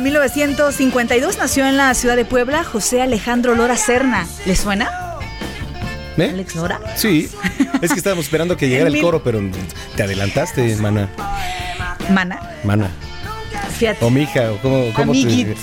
De 1952, nació en la ciudad de Puebla José Alejandro Lora Serna. ¿Le suena? ¿Eh? Alex Lora. Sí, es que estábamos esperando que llegara el coro, pero te adelantaste, mana. Mana. Mana. Fíjate. O mija, o cómo, cómo te.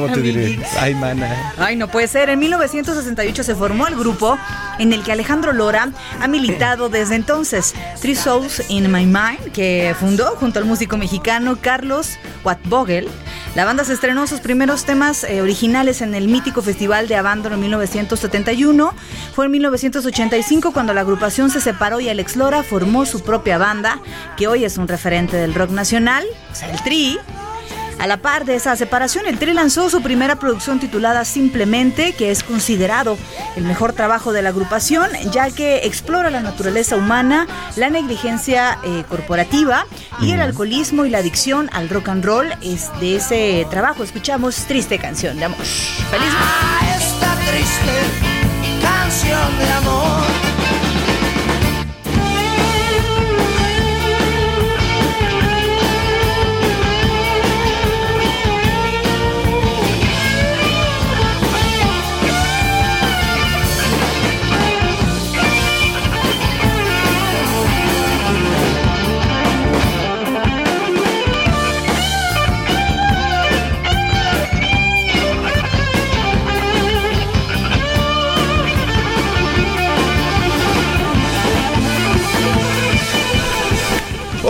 Cómo te diré. Ay, mana. Ay, no puede ser. En 1968 se formó el grupo en el que Alejandro Lora ha militado desde entonces. Three Souls in My Mind, que fundó junto al músico mexicano Carlos Watvogel. La banda se estrenó sus primeros temas eh, originales en el mítico Festival de Abandon en 1971. Fue en 1985 cuando la agrupación se separó y Alex Lora formó su propia banda, que hoy es un referente del rock nacional, o sea, el Tri. A la par de esa separación, el Tri lanzó su primera producción titulada Simplemente, que es considerado el mejor trabajo de la agrupación, ya que explora la naturaleza humana, la negligencia eh, corporativa y el alcoholismo y la adicción al rock and roll. Es de ese trabajo escuchamos Triste Canción de Amor. ¡Feliz! esta triste canción de amor.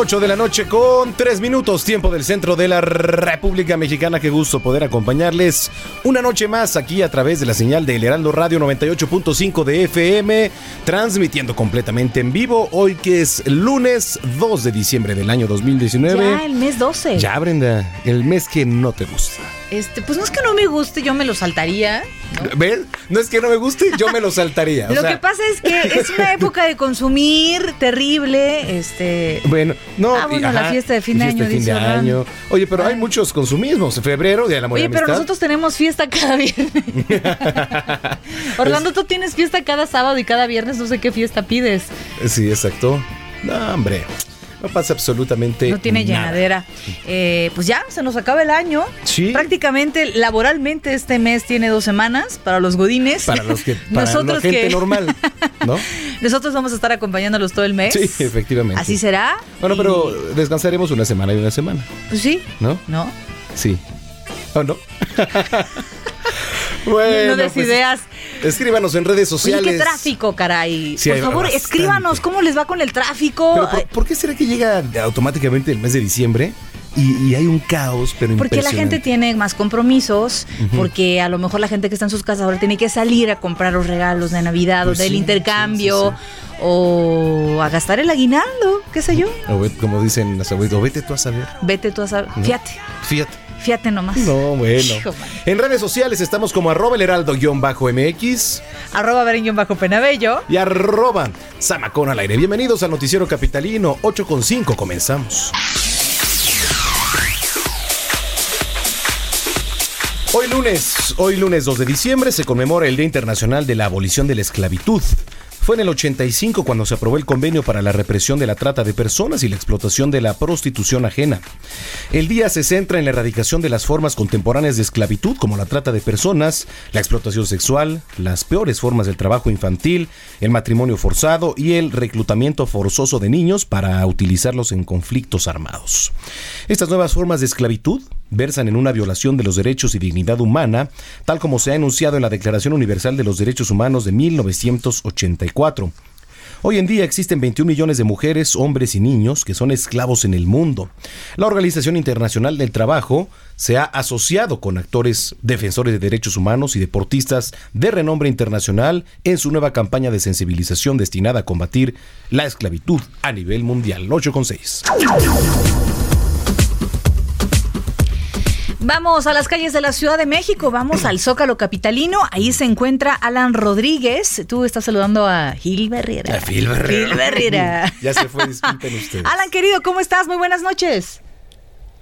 Ocho de la noche con tres minutos, tiempo del centro de la República Mexicana. Qué gusto poder acompañarles una noche más aquí a través de la señal del Heraldo Radio 98.5 de FM, transmitiendo completamente en vivo. Hoy que es lunes 2 de diciembre del año 2019. Ya el mes 12. Ya, Brenda, el mes que no te gusta. Este, pues no es que no me guste, yo me lo saltaría. ¿Ves? No es que no me guste, yo me lo saltaría. o Lo sea, que pasa es que es una época de consumir terrible, este... Bueno, no. Ah, bueno, y- la fiesta de fin de año, fin de año. Oye, pero hay muchos consumismos. Febrero, Día de la Oye, pero Amistad. nosotros tenemos fiesta cada viernes. Orlando, tú tienes fiesta cada sábado y cada viernes, no sé qué fiesta pides. Sí, exacto. No, hombre. No pasa absolutamente No tiene nada. llenadera. Eh, pues ya, se nos acaba el año. Sí. Prácticamente, laboralmente, este mes tiene dos semanas para los godines. Para los que. Para la Nosotros gente que- normal. ¿No? Nosotros vamos a estar acompañándolos todo el mes. Sí, efectivamente. Así será. Bueno, Y- pero descansaremos una semana y una semana. Pues sí. ¿No? ¿No? Sí. ¿O no? bueno. no des pues, ideas. Escríbanos en redes Oye, sociales. qué tráfico, caray. Sí, Por favor, bastante. escríbanos cómo les va con el tráfico. Pero ¿por, por qué será que llega automáticamente el mes de diciembre y, y hay un caos, pero Porque la gente tiene más compromisos, porque a lo mejor la gente que está en sus casas ahora tiene que salir a comprar los regalos de Navidad Pues o del sí, intercambio sí, o a gastar el aguinaldo, qué sé yo. O como dicen las abuelitas, vete tú a saber. Vete tú a saber. Fíjate, Fíjate. Fíjate nomás. No, bueno. Hijo. En redes sociales estamos como arroba el heraldo-mx Arroba Beren bajo penabello. y arroba Samacón al aire. Bienvenidos al Noticiero Capitalino 8.5. Comenzamos. Hoy lunes, hoy lunes 2 de diciembre se conmemora el Día Internacional de la Abolición de la Esclavitud. Fue en el 85 cuando se aprobó el convenio para la represión de la trata de personas y la explotación de la prostitución ajena. El día se centra en la erradicación de las formas contemporáneas de esclavitud como la trata de personas, la explotación sexual, las peores formas del trabajo infantil, el matrimonio forzado y el reclutamiento forzoso de niños para utilizarlos en conflictos armados. Estas nuevas formas de esclavitud versan en una violación de los derechos y dignidad humana, tal como se ha enunciado en la Declaración Universal de los Derechos Humanos de 1984. Hoy en día existen 21 millones de mujeres, hombres y niños que son esclavos en el mundo. La Organización Internacional del Trabajo se ha asociado con actores defensores de derechos humanos y deportistas de renombre internacional en su nueva campaña de sensibilización destinada a combatir la esclavitud a nivel mundial. 8,6. Vamos a las calles de la Ciudad de México, vamos al Zócalo Capitalino. Ahí se encuentra Alan Rodríguez. Tú estás saludando a Gil Berriera. A Gil Berriera. Gil Berriera. Ya se fue, disculpen ustedes. Alan, querido, ¿cómo estás? Muy buenas noches.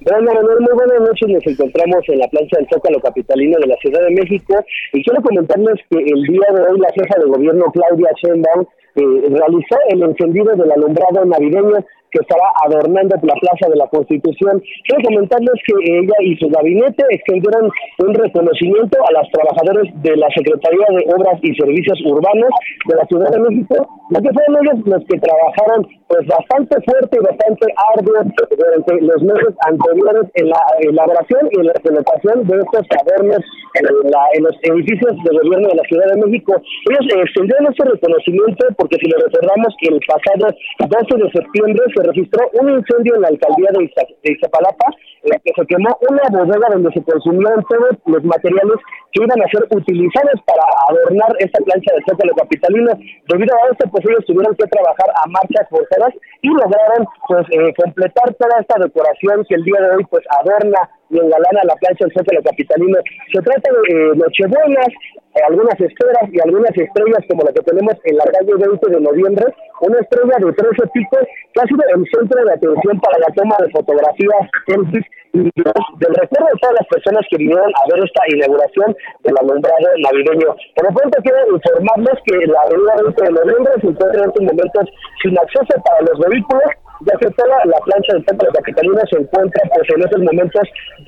Bueno, Manuel, muy buenas noches. Nos encontramos en la plancha del Zócalo Capitalino de la Ciudad de México y quiero comentarles que el día de hoy la jefa de gobierno Claudia Sheinbaum eh, realizó el encendido del alumbrado navideño que estará adornando la Plaza de la Constitución. Quiero comentarles que ella y su gabinete extendieron un reconocimiento a las trabajadoras de la Secretaría de Obras y Servicios Urbanos de la Ciudad de México, ya que fueron ellos los que trabajaron pues bastante fuerte y bastante arduo durante los meses anteriores en la elaboración y en la colocación de estos adornos en, la- en los edificios de gobierno de la Ciudad de México. Ellos extendieron este reconocimiento porque si lo recordamos el pasado 12 de septiembre se registró un incendio en la alcaldía de, Iza- de Iztapalapa en la que se quemó una bodega donde se consumieron todos los materiales que iban a ser utilizados para adornar esta plancha de Zócalo Capitalino. Debido a esto, pues ellos tuvieron que trabajar a marchas forzadas y lograron pues eh, completar toda esta decoración que el día de hoy pues adorna y engalana la plancha del Zócalo Capitalino. Se trata de eh, nochebuenas, eh, algunas esferas y algunas estrellas como la que tenemos en la calle 20 de noviembre, una estrella de 13 picos que ha sido el centro de atención para la toma de fotografías, selfies y del recuerdo de todas las personas que vinieron a ver esta inauguración del alumbrado navideño. Por lo pronto quiero informarles que la avenida 20 de noviembre se encuentra en estos momentos sin acceso para los vehículos ya toda la plancha del Templo de Capitalina se encuentra pues en estos momentos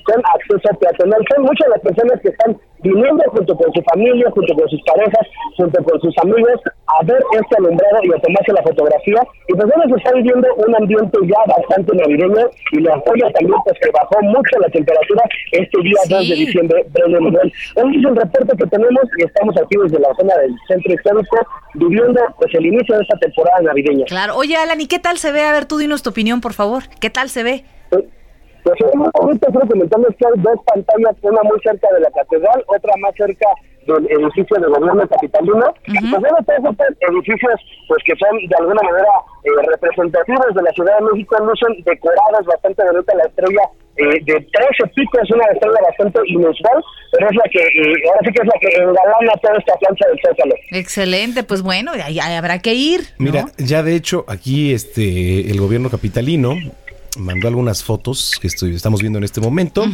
con acceso peatonal. Son muchas las personas que están viniendo junto con su familia, junto con sus parejas, junto con sus amigos a ver este alumbrado y a tomarse la fotografía. Y pues bueno, se está viviendo un ambiente ya bastante navideño y lo apoya también pues que bajó mucho la temperatura este día Sí. 2 de diciembre. Ese es el reporte que tenemos y estamos aquí desde la zona del centro histórico viviendo pues el inicio de esta temporada navideña. Claro. Oye, Alan, ¿y qué tal se ve? A ver, tú dinos tu opinión, por favor. ¿Qué tal se ve? Pues ahorita quiero comentarles que hay dos pantallas, una muy cerca de la catedral, otra más cerca del edificio de gobierno capitalino. Pues bueno, todos estos edificios, pues que son de alguna manera eh, representativos de la Ciudad de México, lucen decorados bastante bonita la estrella eh, de 13 picos, una estrella bastante inusual, pero es la que, eh, ahora sí que es la que engalana toda esta plancha del Zócalo. Excelente, pues bueno, ahí ahí habrá que ir. ¿no? Mira, ya de hecho aquí este el gobierno capitalino mandó algunas fotos que estoy- estamos viendo en este momento,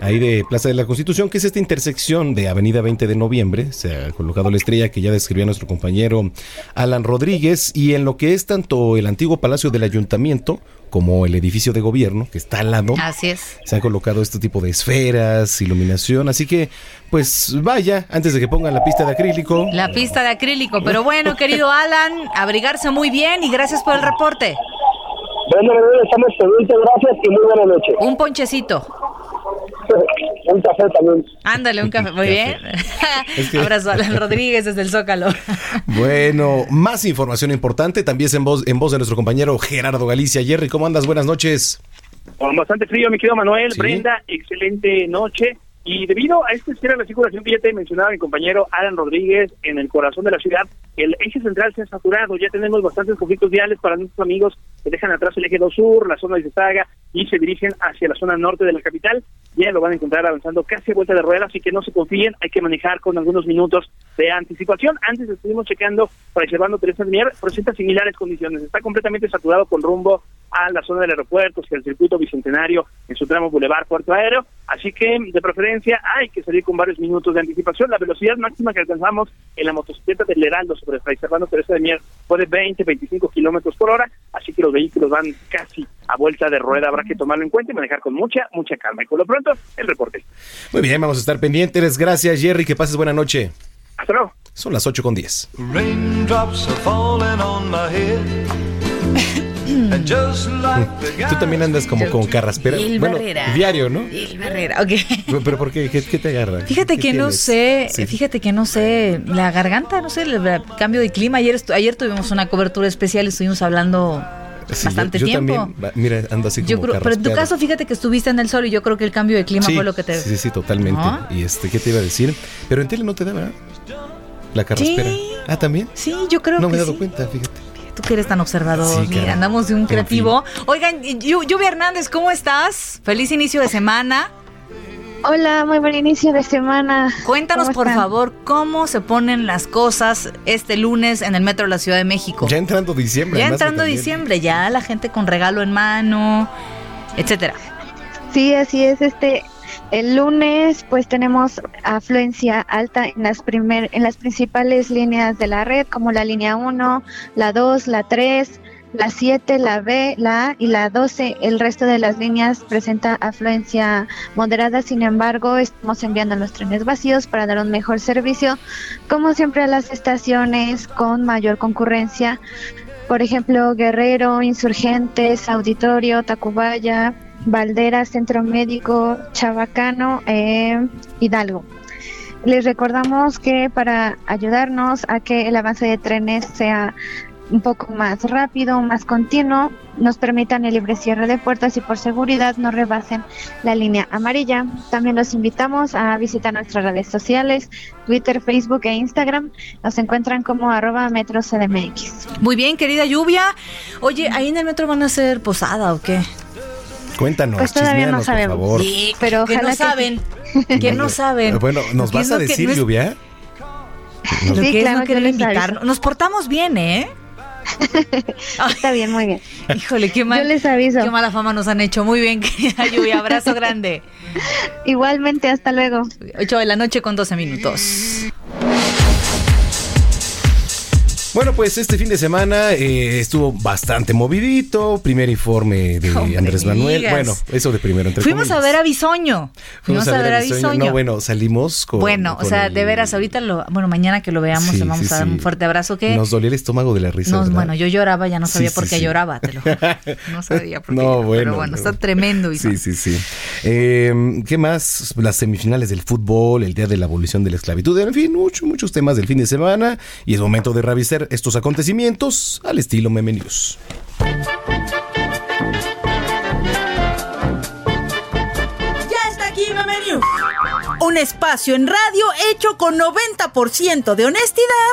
ahí de Plaza de la Constitución, que es esta intersección de Avenida 20 de Noviembre, se ha colocado la estrella que ya describía nuestro compañero Alan Rodríguez, y en lo que es tanto el antiguo Palacio del Ayuntamiento como el edificio de gobierno, que está al lado, Así es. se han colocado este tipo de esferas, iluminación, así que pues vaya, antes de que pongan la pista de acrílico. La pista de acrílico. Pero bueno, querido Alan, abrigarse muy bien y gracias por el reporte. Bueno, Manuel, estamos gracias y muy buena noche. Un ponchecito. Un café también. Ándale, un café. Muy bien. Es que- Abrazo a Alan Rodríguez desde el Zócalo. Bueno, más información importante también es en voz, en voz de nuestro compañero Gerardo Galicia. Jerry, ¿cómo andas? Buenas noches. Con bastante frío, mi querido Manuel, Sí. Brenda, excelente noche. Y debido a este cierre de la circulación que ya te mencionaba mi compañero Alan Rodríguez en el corazón de la ciudad, el eje central se ha saturado. Ya tenemos bastantes conflictos viales para nuestros amigos que dejan atrás el eje 2 sur, la zona de Saga y se dirigen hacia la zona norte de la capital. Ya lo van a encontrar avanzando casi a vuelta de rueda, así que no se confíen, hay que manejar con algunos minutos de anticipación. Antes estuvimos checando para Servando Teresa Mier, presenta similares condiciones. Está completamente saturado con rumbo a la zona del aeropuerto, hacia el circuito bicentenario en su tramo Boulevard Puerto Aéreo. Así que, de preferencia, hay que salir con varios minutos de anticipación. La velocidad máxima que alcanzamos en la motocicleta del Heraldo sobre Fray Servando Teresa de Mier fue de 20, 25 kilómetros por hora. Así que los vehículos van casi a vuelta de rueda. Habrá que tomarlo en cuenta y manejar con mucha, mucha calma. Y por lo pronto, el reporte. Muy bien, vamos a estar pendientes. Gracias, Jerry. Que pases buena noche. Hasta luego. Son las 8 con 10. Raindrops are falling on my head. Tú también andas como con carraspera. El Bueno, Barrera. diario, ¿no? El Barrera, ok. ¿Pero por qué? ¿Qué, qué te agarra? Fíjate ¿Qué que no sé, Sí. fíjate que no sé, la garganta, no sé, el, cambio de clima. Ayer, ayer tuvimos una cobertura especial, estuvimos hablando Sí, bastante yo, yo tiempo. también, mira, ando así como Yo creo, pero en tu caso, fíjate que estuviste en el sol y yo creo que el cambio de clima sí, fue lo que te. Sí, sí, totalmente. ¿No? Y este, ¿qué te iba a decir? Pero en tele no te da, ¿verdad? La carraspera. Sí. Ah, ¿también? Sí, yo creo no me que he dado cuenta, fíjate. Tú que eres tan observador, Sí, mira, andamos de un creativo. Oigan, Lluvia Hernández, ¿cómo estás? Feliz inicio de semana. Hola, muy buen inicio de semana. Cuéntanos, ¿Cómo por están? favor, cómo se ponen las cosas este lunes en el metro de la Ciudad de México. Ya entrando diciembre. Ya entrando diciembre, ya la gente con regalo en mano, etcétera. Sí, así es. Este, el lunes, pues tenemos afluencia alta en las primer, en las principales líneas de la red, como la línea 1, la 2, la 3, la 7, la B, la A y la 12. El resto de las líneas presenta afluencia moderada. Sin embargo, estamos enviando los trenes vacíos para dar un mejor servicio, como siempre a las estaciones con mayor concurrencia. Por ejemplo, Guerrero, Insurgentes, Auditorio, Tacubaya, Valdera, Centro Médico, Chabacano, eh, Hidalgo. Les recordamos que para ayudarnos a que el avance de trenes sea un poco más rápido, más continuo, nos permitan el libre cierre de puertas y por seguridad no rebasen la línea amarilla. También los invitamos a visitar nuestras redes sociales, Twitter, Facebook e Instagram. Nos encuentran como arroba metro CDMX. Muy bien, querida Lluvia. Oye, ¿ahí en el metro van a hacer posada o qué? Cuéntanos, Pues todavía no sabemos. por favor. Sí, Pero que ojalá no que saben. Que no saben. Bueno, ¿nos ¿Qué vas a que decir, no es- Lluvia? Lo Sí, que es claro, no querer les invitarnos. Nos portamos bien, ¿eh? Está bien, muy bien. híjole, qué mal. Yo les aviso. Qué mala fama nos han hecho. Muy bien, querida Lluvia. Abrazo grande. Igualmente, hasta luego. 8 de la noche con 12 minutos. Bueno, pues este fin de semana eh, estuvo bastante movidito. Primer informe de Hombre, Andrés Manuel. digas. Bueno, eso de primero entre Fuimos a ver a Bisoño. Fuimos, a ver a Bisoño. Bisoño. No, bueno, salimos con. Bueno, o sea, el- de veras, ahorita lo. Bueno, mañana que lo veamos, Sí, le vamos sí, a dar sí. un fuerte abrazo. que Nos dolía el estómago de la risa. Bueno, yo lloraba, ya no sabía por qué lloraba, te lo juro. No sabía por qué. No, lloraba, bueno. Pero bueno, no. está tremendo. Bison. Sí, sí, sí. Eh, ¿Qué más? Las semifinales del fútbol, el día de la abolición de la esclavitud, en fin, muchos, muchos temas del fin de semana. Y es momento de revisar estos acontecimientos al estilo Meme News. Ya está aquí Meme News. Un espacio en radio hecho con 90% de honestidad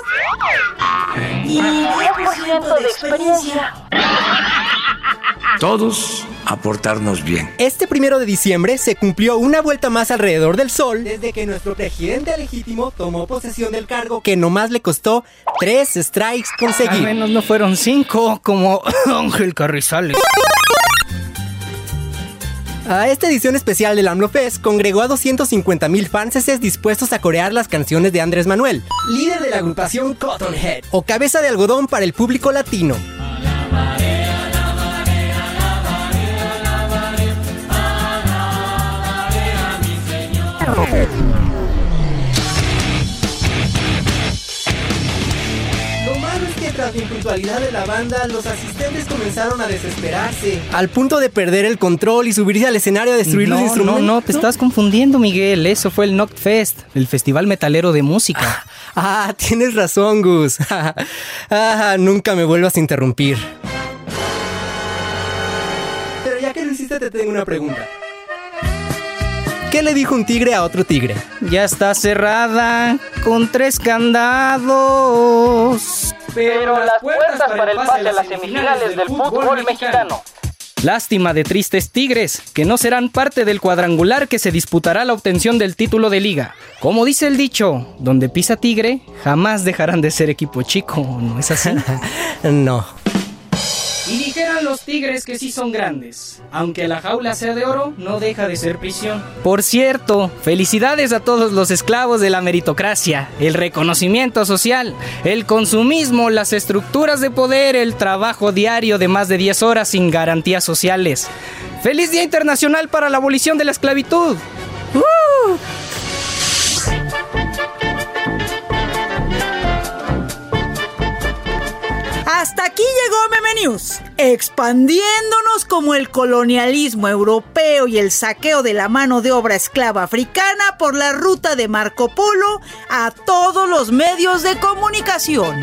y 10% de experiencia. Todos a portarnos bien. Este primero de diciembre se cumplió una vuelta más alrededor del sol desde que nuestro presidente legítimo tomó posesión del cargo que nomás le costó tres strikes Al conseguir. menos no fueron cinco, como Ángel Carrizales. A esta edición especial del AMLO Fest congregó a 250 mil fanses dispuestos a corear las canciones de Andrés Manuel, líder de la agrupación Cottonhead, o cabeza de algodón para el público latino. Lo malo es que tras la impuntualidad de la banda, los asistentes comenzaron a desesperarse. Al punto de perder el control y subirse al escenario a destruir los instrumentos. no, no, te estás confundiendo, Miguel. Eso fue el Knockfest, el festival metalero de música. Ah, tienes razón, Gus. ah, nunca me vuelvas a interrumpir. Pero ya que lo hiciste te tengo una pregunta. ¿Qué le dijo un tigre a otro tigre? Ya está cerrada con tres candados. Pero las puertas para el pase a las semifinales del fútbol mexicano. Lástima de tristes tigres, que no serán parte del cuadrangular que se disputará la obtención del título de liga. Como dice el dicho, donde pisa tigre, jamás dejarán de ser equipo chico, ¿no es así? no. Y dijeran los tigres que sí son grandes. Aunque la jaula sea de oro, no deja de ser prisión. Por cierto, felicidades a todos los esclavos de la meritocracia, el reconocimiento social, el consumismo, las estructuras de poder, el trabajo diario de más de 10 horas sin garantías sociales. ¡Feliz Día Internacional para la Abolición de la Esclavitud! ¡Uh! Hasta aquí llegó News, expandiéndonos como el colonialismo europeo y el saqueo de la mano de obra esclava africana por la ruta de Marco Polo a todos los medios de comunicación.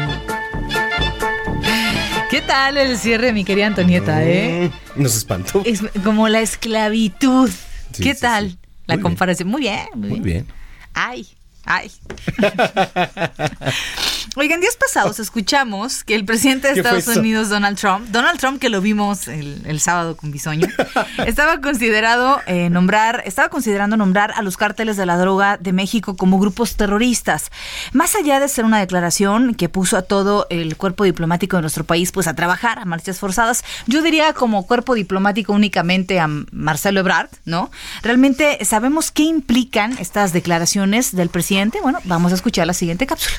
¿Qué tal el cierre, mi querida Antonieta, eh? Mm, Nos espantó. Es como la esclavitud. Sí, ¿Qué sí, tal? sí. La Muy bien. comparación. Muy bien, muy Muy bien. bien. Ay, ay. Oigan, días pasados escuchamos que el presidente de ¿Qué fue Estados? Unidos, Donald Trump, Donald Trump que lo vimos el, el sábado con Bisoño, estaba considerado eh, nombrar, estaba considerando nombrar a los cárteles de la droga de México como grupos terroristas. Más allá de ser una declaración que puso a todo el cuerpo diplomático de nuestro país pues a trabajar a marchas forzadas, yo diría como cuerpo diplomático únicamente a Marcelo Ebrard, ¿no? Realmente sabemos qué implican estas declaraciones del presidente. Bueno, vamos a escuchar la siguiente cápsula.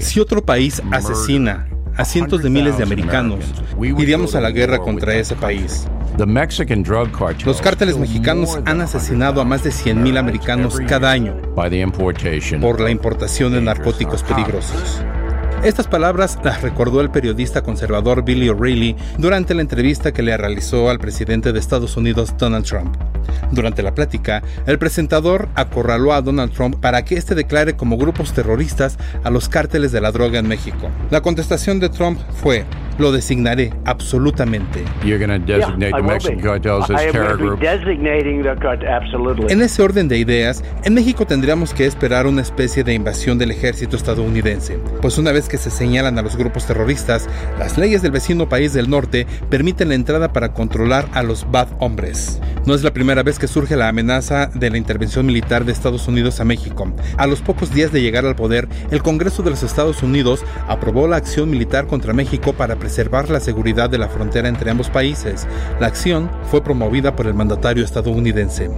Si otro país asesina a cientos de miles de americanos, iríamos a la guerra contra ese país. Los cárteles mexicanos han asesinado a más de 100.000 americanos cada año por la importación de narcóticos peligrosos. Estas palabras las recordó el periodista conservador Billy O'Reilly durante la entrevista que le realizó al presidente de Estados Unidos, Donald Trump. Durante la plática, el presentador acorraló a Donald Trump para que éste declare como grupos terroristas a los cárteles de la droga en México. La contestación de Trump fue, lo designaré absolutamente. En ese orden de ideas, en México tendríamos que esperar una especie de invasión del ejército estadounidense, pues una vez que se señalan a los grupos terroristas, las leyes del vecino país del norte permiten la entrada para controlar a los bad hombres. No es la primera vez que surge la amenaza de la intervención militar de Estados Unidos a México. A los pocos días de llegar al poder, el Congreso de los Estados Unidos aprobó la acción militar contra México para preservar la seguridad de la frontera entre ambos países. La acción fue promovida por el mandatario estadounidense.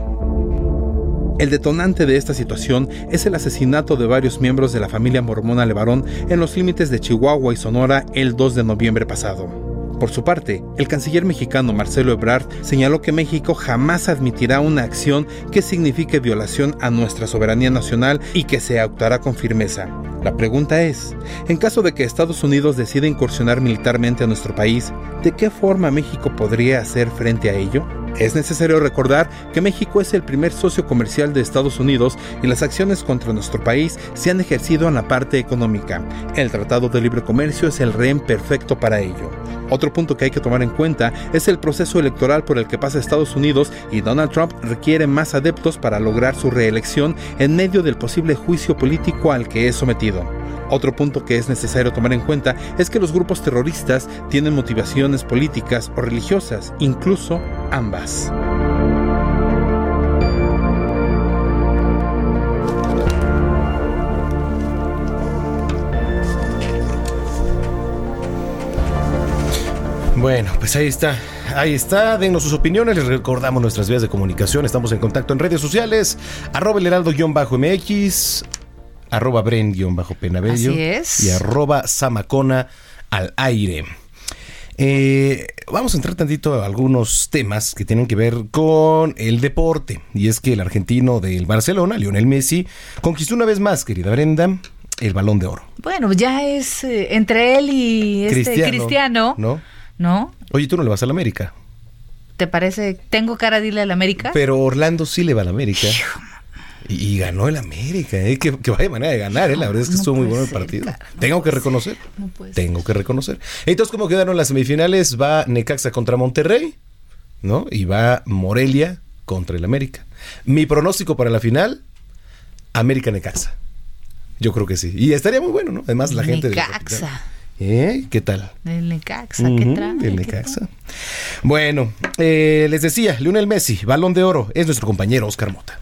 El detonante de esta situación es el asesinato de varios miembros de la familia mormona Levarón en los límites de Chihuahua y Sonora el 2 de noviembre pasado. Por su parte, el canciller mexicano Marcelo Ebrard señaló que México jamás admitirá una acción que signifique violación a nuestra soberanía nacional y que se actuará con firmeza. La pregunta es, en caso de que Estados Unidos decida incursionar militarmente a nuestro país, ¿de qué forma México podría hacer frente a ello? Es necesario recordar que México es el primer socio comercial de Estados Unidos y las acciones contra nuestro país se han ejercido en la parte económica. El Tratado de Libre Comercio es el rehén perfecto para ello. Otro punto que hay que tomar en cuenta es el proceso electoral por el que pasa Estados Unidos y Donald Trump requiere más adeptos para lograr su reelección en medio del posible juicio político al que es sometido. Otro punto que es necesario tomar en cuenta es que los grupos terroristas tienen motivaciones políticas o religiosas, incluso ambas. Bueno, pues ahí está. Ahí está. Denos sus opiniones. Les recordamos nuestras vías de comunicación. Estamos en contacto en redes sociales. Arroba el heraldo-mx. Arroba bren-penabello. Así es. Y arroba samacona al aire. Eh, vamos a entrar tantito a algunos temas que tienen que ver con el deporte. Y es que el argentino del Barcelona, Lionel Messi, conquistó una vez más, querida Brenda, el balón de oro. Bueno, ya es eh, entre él y este Cristiano, ¿No? ¿no? Oye, tú no le vas a la América. ¿Te parece? ¿Tengo cara de irle a la América? Pero Orlando sí le va a la América. Y, y ganó el América, ¿eh? que, que vaya manera de ganar, ¿eh? la verdad es que estuvo muy bueno el partido. Tengo que reconocer. Tengo que reconocer. Entonces, ¿cómo quedaron las semifinales? Va Necaxa contra Monterrey, ¿no? Y va Morelia contra el América. Mi pronóstico para la final, América Necaxa. Yo creo que sí. Y estaría muy bueno, ¿no? Además, la gente. de la Necaxa. ¿Eh? ¿Qué tal? El Necaxa, ¿qué trae? El ¿Qué Necaxa. Bueno, eh, les decía, Lionel Messi, balón de oro, es nuestro compañero Oscar Mota.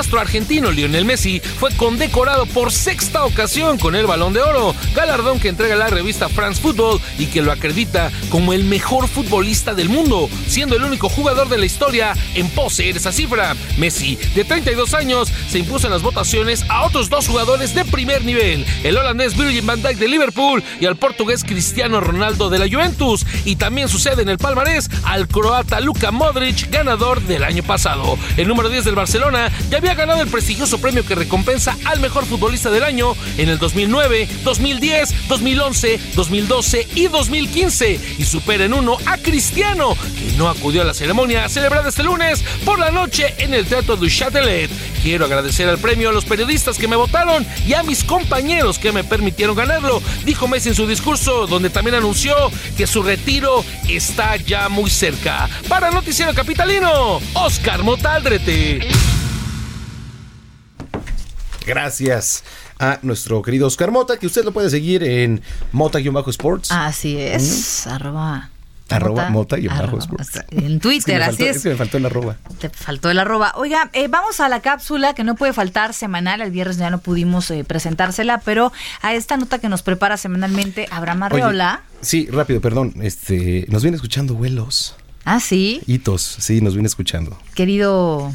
Astro argentino Lionel Messi fue condecorado por sexta ocasión con el Balón de Oro, galardón que entrega la revista France Football y que lo acredita como el mejor futbolista del mundo, siendo el único jugador de la historia en poseer esa cifra. Messi, de 32 años, se impuso en las votaciones a otros dos jugadores de primer nivel, el holandés Virgil van Dijk de Liverpool y al portugués Cristiano Ronaldo de la Juventus, y también sucede en el palmarés al croata Luka Modric, ganador del año pasado. El número 10 del Barcelona ya había ganado el prestigioso premio que recompensa al mejor futbolista del año en el 2009, 2010, 2011, 2012 y 2015 y supera en uno a Cristiano, que no acudió a la ceremonia celebrada este lunes por la noche en el Teatro du Châtelet. Quiero agradecer al premio a los periodistas que me votaron y a mis compañeros que me permitieron ganarlo, dijo Messi en su discurso, donde también anunció que su retiro está ya muy cerca. Para Noticiero Capitalino, Oscar Motaldrete. Gracias a nuestro querido Oscar Mota, que usted lo puede seguir en Mota-Sports. Así es, arroba. Arroba Mota, Mota-Sports. En Es que Twitter, así faltó- es. que me faltó el arroba. Te faltó el arroba. Oiga, eh, vamos a la cápsula que no puede faltar semanal. El viernes ya no pudimos eh, presentársela, pero a esta nota que nos prepara semanalmente Abraham Oye, Arreola. sí, rápido, perdón. Este, nos viene escuchando vuelos. Ah, sí, Hitos, sí, nos viene escuchando. querido,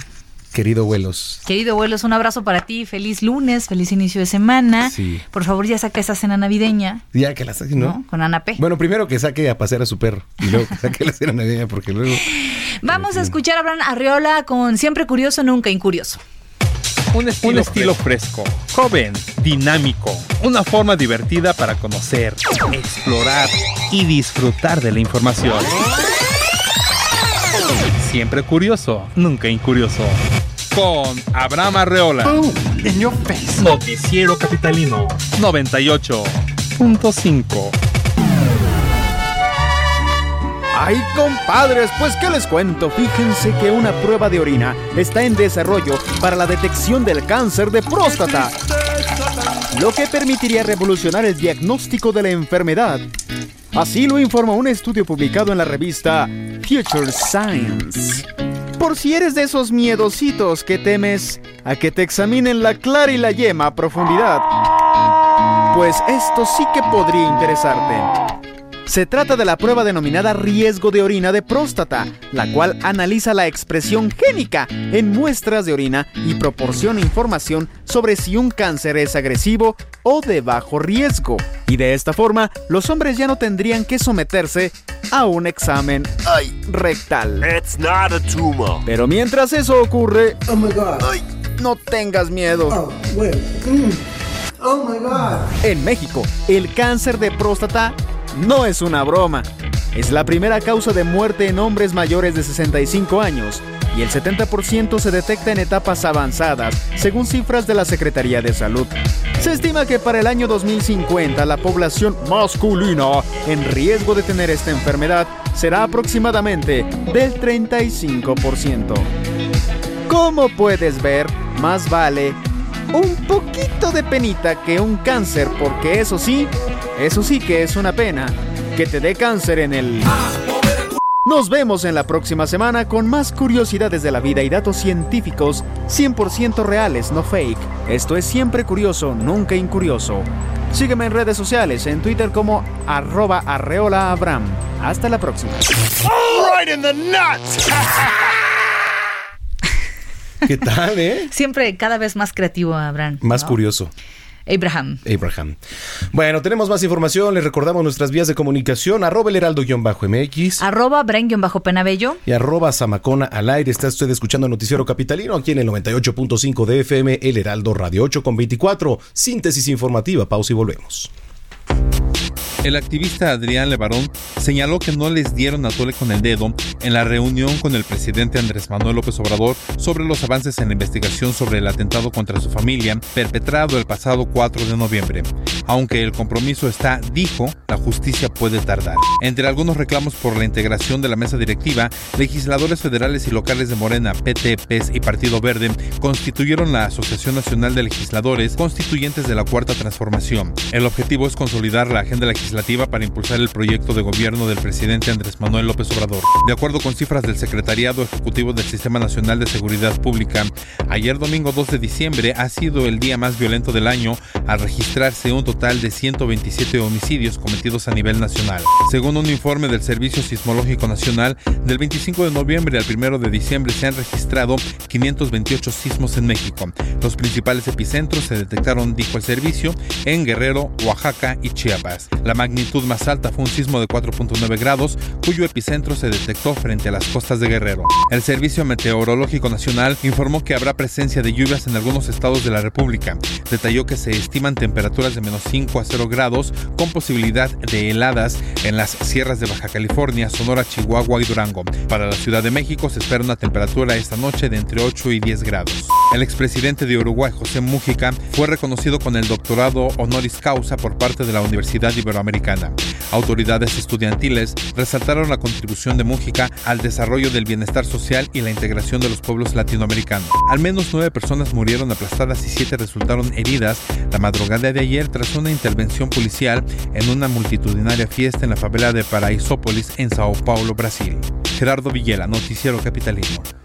Querido vuelos. querido vuelos, un abrazo para ti. Feliz lunes, feliz inicio de semana. Sí. Por favor, ya saca esa cena navideña, Ya que la saque, ¿no? ¿no? Con Ana P. Bueno, primero que saque a pasear a su perro y luego que saque la cena navideña porque luego... Vamos a escuchar a Abraham Arreola con Siempre Curioso, Nunca Incurioso. Un estilo, fresco, joven, dinámico, una forma divertida para conocer, explorar y disfrutar de la información. Siempre curioso, nunca incurioso. Con Abraham Arreola. Noticiero Capitalino 98.5. Ay, compadres, pues qué les cuento. Fíjense que una prueba de orina está en desarrollo para la detección del cáncer de próstata, lo que permitiría revolucionar el diagnóstico de la enfermedad. Así lo informa un estudio publicado en la revista Future Science. Por si eres de esos miedositos que temes a que te examinen la clara y la yema a profundidad, pues esto sí que podría interesarte. Se trata de la prueba denominada riesgo de orina de próstata, la cual analiza la expresión génica en muestras de orina y proporciona información sobre si un cáncer es agresivo o de bajo riesgo. Y de esta forma, los hombres ya no tendrían que someterse a un examen ay, rectal. Pero mientras eso ocurre, ay, no tengas miedo. En México, el cáncer de próstata no es una broma. Es la primera causa de muerte en hombres mayores de 65 años y el 70% se detecta en etapas avanzadas, según cifras de la Secretaría de Salud. Se estima que para el año 2050 la población masculina en riesgo de tener esta enfermedad será aproximadamente del 35%. Como puedes ver, más vale un poquito de penita que un cáncer, porque eso sí, eso sí que es una pena, que te dé cáncer en el... Nos vemos en la próxima semana con más curiosidades de la vida y datos científicos 100% reales, no fake. Esto es siempre curioso, nunca incurioso. Sígueme en redes sociales, en Twitter como arroba arreola abram. Hasta la próxima. Right in the nuts. ¿Qué tal, eh? Siempre cada vez más creativo, Abraham. Más ¿no? curioso. Abraham. Abraham. Bueno, tenemos más información. Les recordamos nuestras vías de comunicación. Arroba el heraldo-mx Arroba bajo penabello. y arroba zamacona al aire. Está usted escuchando Noticiero Capitalino aquí en el 98.5 de FM, El Heraldo Radio 8 con 24. Síntesis informativa. Pausa y volvemos. El activista Adrián Levarón señaló que no les dieron a tole con el dedo en la reunión con el presidente Andrés Manuel López Obrador sobre los avances en la investigación sobre el atentado contra su familia perpetrado el pasado 4 de noviembre. Aunque el compromiso está, dijo, la justicia puede tardar. Entre algunos reclamos por la integración de la mesa directiva, legisladores federales y locales de Morena, PT, PES y Partido Verde constituyeron la Asociación Nacional de Legisladores Constituyentes de la Cuarta Transformación. El objetivo es consolidar la agenda legislativa para impulsar el proyecto de gobierno del presidente Andrés Manuel López Obrador. De acuerdo con cifras del Secretariado Ejecutivo del Sistema Nacional de Seguridad Pública, ayer domingo 2 de diciembre ha sido el día más violento del año al registrarse un total de 127 homicidios cometidos a nivel nacional. Según un informe del Servicio Sismológico Nacional, del 25 de noviembre al 1 de diciembre se han registrado 528 sismos en México. Los principales epicentros se detectaron, dijo el servicio, en Guerrero, Oaxaca y Chiapas. La magnitud más alta fue un sismo de 4.9 grados, cuyo epicentro se detectó frente a las costas de Guerrero. El Servicio Meteorológico Nacional informó que habrá presencia de lluvias en algunos estados de la República. Detalló que se estiman temperaturas de menos 5 a 0 grados, con posibilidad de heladas en las sierras de Baja California, Sonora, Chihuahua y Durango. Para la Ciudad de México se espera una temperatura esta noche de entre 8 y 10 grados. El expresidente de Uruguay, José Mújica, fue reconocido con el doctorado honoris causa por parte de la Universidad Iberoamericana Autoridades estudiantiles resaltaron la contribución de Mújica al desarrollo del bienestar social y la integración de los pueblos latinoamericanos. Al menos nueve personas murieron aplastadas y siete resultaron heridas la madrugada de ayer tras una intervención policial en una multitudinaria fiesta en la favela de Paraisópolis en Sao Paulo, Brasil. Gerardo Villela, Noticiero Capitalino.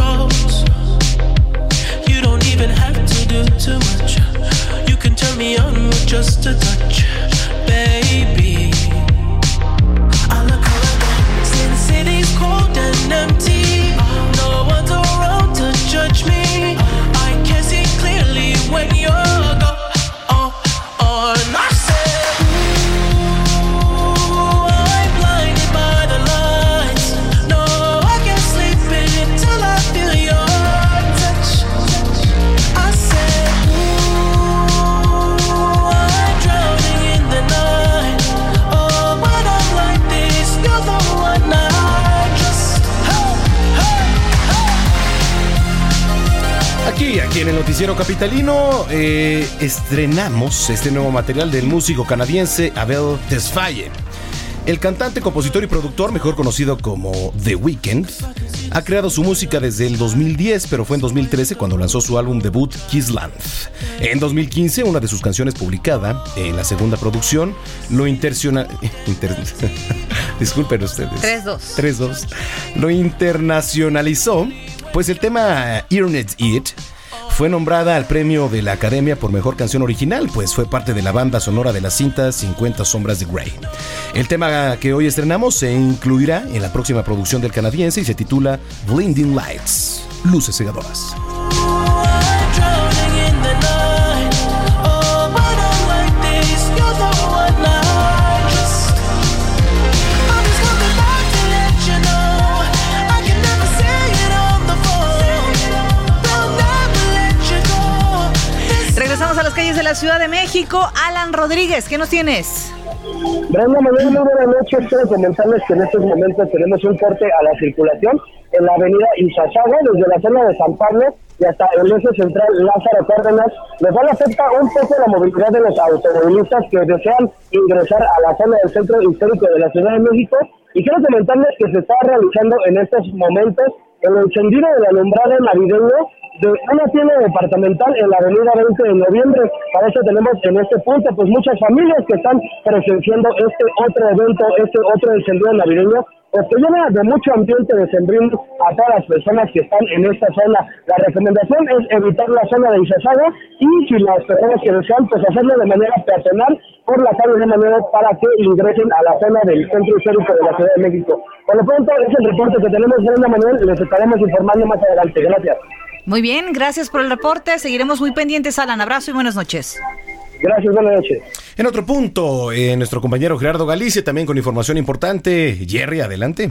controls. You don't even have to do too much. You can turn me on with just a touch. Eh, estrenamos este nuevo material del músico canadiense Abel Tesfaye. El cantante, compositor y productor, mejor conocido como The Weeknd, ha creado su música desde el 2010, pero fue en 2013 cuando lanzó su álbum debut Kissland. En 2015, una de sus canciones publicada en la segunda producción lo interciona... Disculpen ustedes. 3-2. 3-2. Lo internacionalizó, pues el tema Earnet It fue nombrada al premio de la Academia por Mejor Canción Original, pues fue parte de la banda sonora de la cinta 50 Sombras de Grey. El tema que hoy estrenamos se incluirá en la próxima producción del canadiense y se titula Blinding Lights, Luces Cegadoras. La Ciudad de México. Alan Rodríguez, ¿qué nos tienes? Brenda Manuel, muy buenas noches. Quiero comentarles que en estos momentos tenemos un corte a la circulación en la avenida Izazaga, desde la zona de San Pablo y hasta el eje central Lázaro Cárdenas, lo cual afecta un poco la movilidad de los automovilistas que desean ingresar a la zona del centro histórico de la Ciudad de México Y quiero comentarles que se está realizando en estos momentos el encendido del alumbrado navideño de una tienda departamental en la avenida 20 de noviembre. Para eso tenemos en este punto pues muchas familias que están presenciando este otro evento, este otro encendido navideño pues llena de mucho ambiente de sembrino a todas las personas que están en esta zona. La recomendación es evitar la zona de Izazaga y si las personas que desean, pues hacerlo de manera peatonal por la calle de manera para que ingresen a la zona del centro histórico de la Ciudad de México. Por lo pronto, es el reporte que tenemos, Brenda Manuel, les estaremos informando más adelante. Gracias. Muy bien, gracias por el reporte. Seguiremos muy pendientes, Alan. Abrazo y buenas noches. Gracias, buenas noches. En otro punto, eh, nuestro compañero Gerardo Galicia, también con información importante. Jerry, adelante.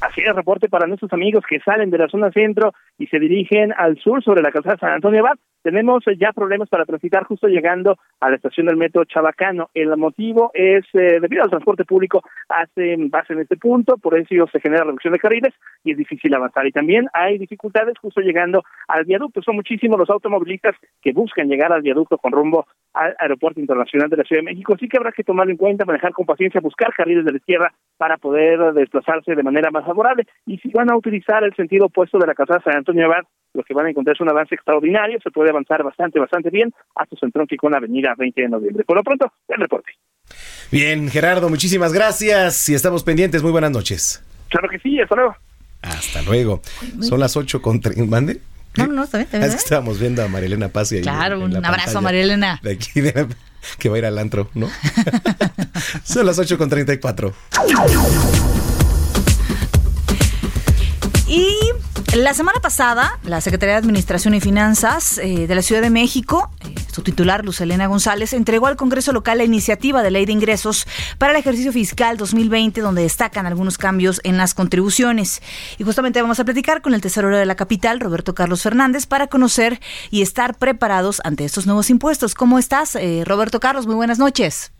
Así es, reporte para nuestros amigos que salen de la zona centro y se dirigen al sur sobre la calzada San Antonio Abad. Tenemos eh, ya problemas para transitar justo llegando a la estación del metro Chabacano. El motivo es eh, debido al transporte público hacen base en este punto, por eso se genera reducción de carriles y es difícil avanzar. Y también hay dificultades justo llegando al viaducto. Son muchísimos los automovilistas que buscan llegar al viaducto con rumbo al Aeropuerto Internacional de la Ciudad de México. Así que habrá que tomarlo en cuenta, manejar con paciencia, buscar carriles de la izquierda para poder desplazarse de manera más favorable. Y si van a utilizar el sentido opuesto de la calzada San Antonio Abad, lo que van a encontrar es un avance extraordinario, se puede avanzar bastante, bastante bien hasta su entronque con la avenida 20 de noviembre. Por lo pronto, el reporte. Bien, Gerardo, muchísimas gracias y estamos pendientes. Muy buenas noches. Claro que sí, hasta luego. Hasta luego. Son las 8 con... ¿Mande? No, no, está bien, está bien. Es que estábamos viendo a Marilena Paz y ahí Claro, en un abrazo, pantalla Marilena. De aquí, de- que va a ir al antro, ¿no? Son las 8 con 34. La semana pasada, la Secretaría de Administración y Finanzas eh, de la Ciudad de México, eh, su titular, Luz Elena González, entregó al Congreso local la iniciativa de ley de ingresos para el ejercicio fiscal 2020, donde destacan algunos cambios en las contribuciones. Y justamente vamos a platicar con el tesorero de la capital, Roberto Carlos Fernández, para conocer y estar preparados ante estos nuevos impuestos. ¿Cómo estás, eh, Roberto Carlos? Muy buenas noches.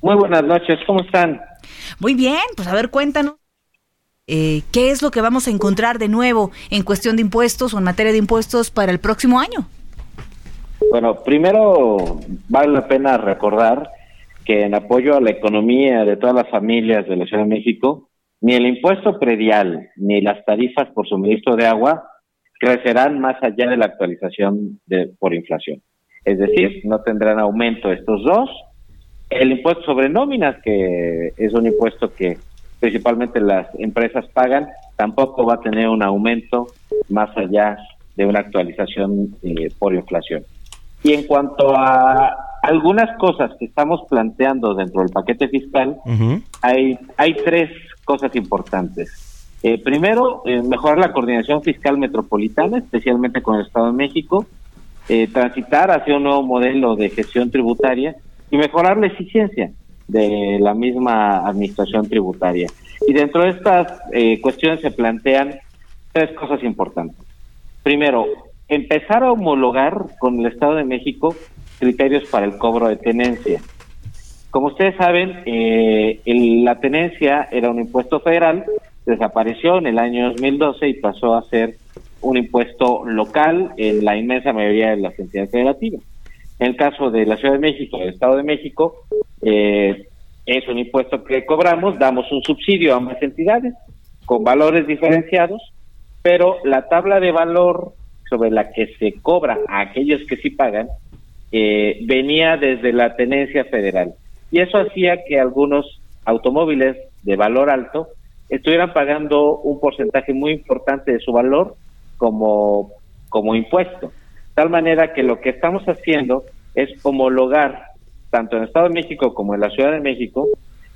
Muy buenas noches, ¿cómo están? Muy bien, pues a ver, cuéntanos. Eh, ¿Qué es lo que vamos a encontrar de nuevo en cuestión de impuestos o en materia de impuestos para el próximo año? Bueno, primero vale la pena recordar que en apoyo a la economía de todas las familias de la Ciudad de México, ni el impuesto predial ni las tarifas por suministro de agua crecerán más allá de la actualización de, por inflación. Es decir, no tendrán aumento estos dos. El impuesto sobre nóminas, que es un impuesto que principalmente las empresas pagan, tampoco va a tener un aumento más allá de una actualización eh, por inflación. Y en cuanto a algunas cosas que estamos planteando dentro del paquete fiscal, hay, hay tres cosas importantes. Eh, primero, eh, mejorar la coordinación fiscal metropolitana, especialmente con el Estado de México, eh, transitar hacia un nuevo modelo de gestión tributaria y mejorar la eficiencia de la misma administración tributaria. Y dentro de estas eh, cuestiones se plantean tres cosas importantes. Primero, empezar a homologar con el Estado de México criterios para el cobro de tenencia. Como ustedes saben, eh, la tenencia era un impuesto federal, desapareció en el año 2012 y pasó a ser un impuesto local en la inmensa mayoría de las entidades federativas. En el caso de la Ciudad de México, del Estado de México, eh, es un impuesto que cobramos, damos un subsidio a ambas entidades con valores diferenciados, pero la tabla de valor sobre la que se cobra a aquellos que sí pagan eh, venía desde la tenencia federal. Y eso hacía que algunos automóviles de valor alto estuvieran pagando un porcentaje muy importante de su valor como, como impuesto. Tal manera que lo que estamos haciendo es homologar, tanto en el Estado de México como en la Ciudad de México,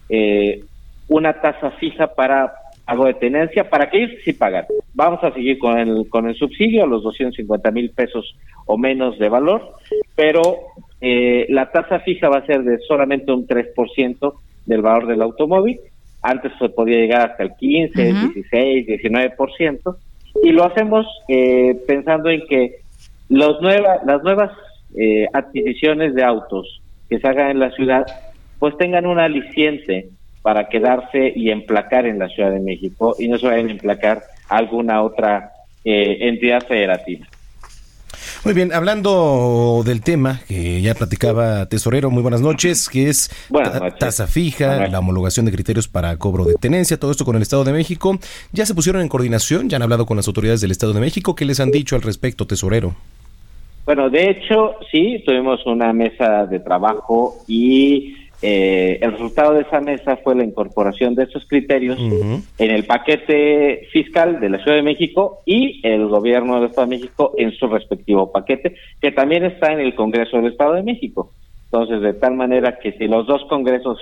eh, una tasa fija para pago de tenencia para que sí pagan. Vamos a seguir con el, con el subsidio, los 250 mil pesos o menos de valor, pero eh, la tasa fija va a ser de solamente un 3% del valor del automóvil. Antes se podía llegar hasta el 15, Ujú. 16, 19%, y lo hacemos eh, pensando en que los nueva, las nuevas eh, adquisiciones de autos que se hagan en la ciudad, pues tengan un aliciente para quedarse y emplacar en la Ciudad de México y no se vayan a emplacar a alguna otra eh, entidad federativa. Muy bien, hablando del tema que ya platicaba Tesorero, muy buenas noches, que es tasa fija, la homologación de criterios para cobro de tenencia, todo esto con el Estado de México. ¿Ya se pusieron en coordinación? ¿Ya han hablado con las autoridades del Estado de México? ¿Qué les han dicho al respecto, Tesorero? Bueno, de hecho, sí, tuvimos una mesa de trabajo y eh, el resultado de esa mesa fue la incorporación de esos criterios en el paquete fiscal de la Ciudad de México y el gobierno del Estado de México en su respectivo paquete, que también está en el Congreso del Estado de México. Entonces, de tal manera que si los dos congresos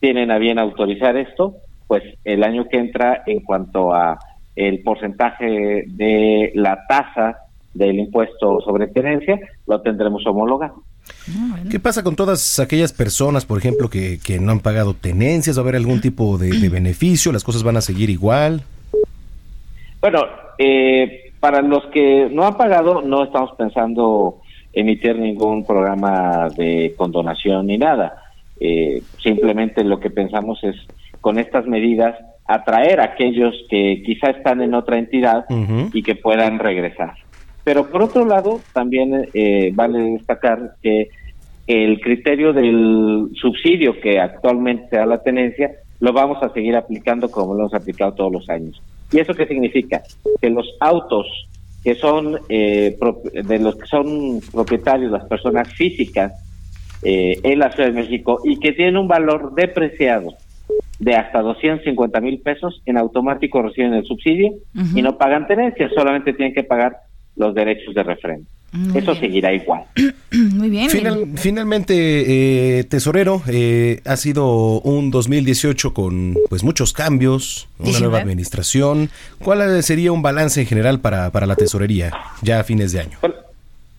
tienen a bien autorizar esto, pues el año que entra, en cuanto a el porcentaje de la tasa del impuesto sobre tenencia, lo tendremos homologado. Ah, ¿Qué pasa con todas aquellas personas, por ejemplo, que, que no han pagado tenencias? ¿Va a haber algún tipo de, beneficio? ¿Las cosas van a seguir igual? Bueno, eh, para los que no han pagado, no estamos pensando emitir ningún programa de condonación ni nada. Eh, simplemente lo que pensamos es, con estas medidas, atraer a aquellos que quizá están en otra entidad y que puedan regresar. Pero por otro lado, también eh, vale destacar que el criterio del subsidio que actualmente se da la tenencia lo vamos a seguir aplicando como lo hemos aplicado todos los años. ¿Y eso qué significa? Que los autos que son eh, de los que son propietarios las personas físicas eh, en la Ciudad de México y que tienen un valor depreciado de hasta 250 mil pesos, en automático reciben el subsidio y no pagan tenencia, solamente tienen que pagar los derechos de refrendo. Eso seguirá igual. Muy bien. finalmente, eh, Tesorero, eh, ha sido un 2018 con pues muchos cambios, una nueva administración. ¿Cuál sería un balance en general para, para la tesorería ya a fines de año?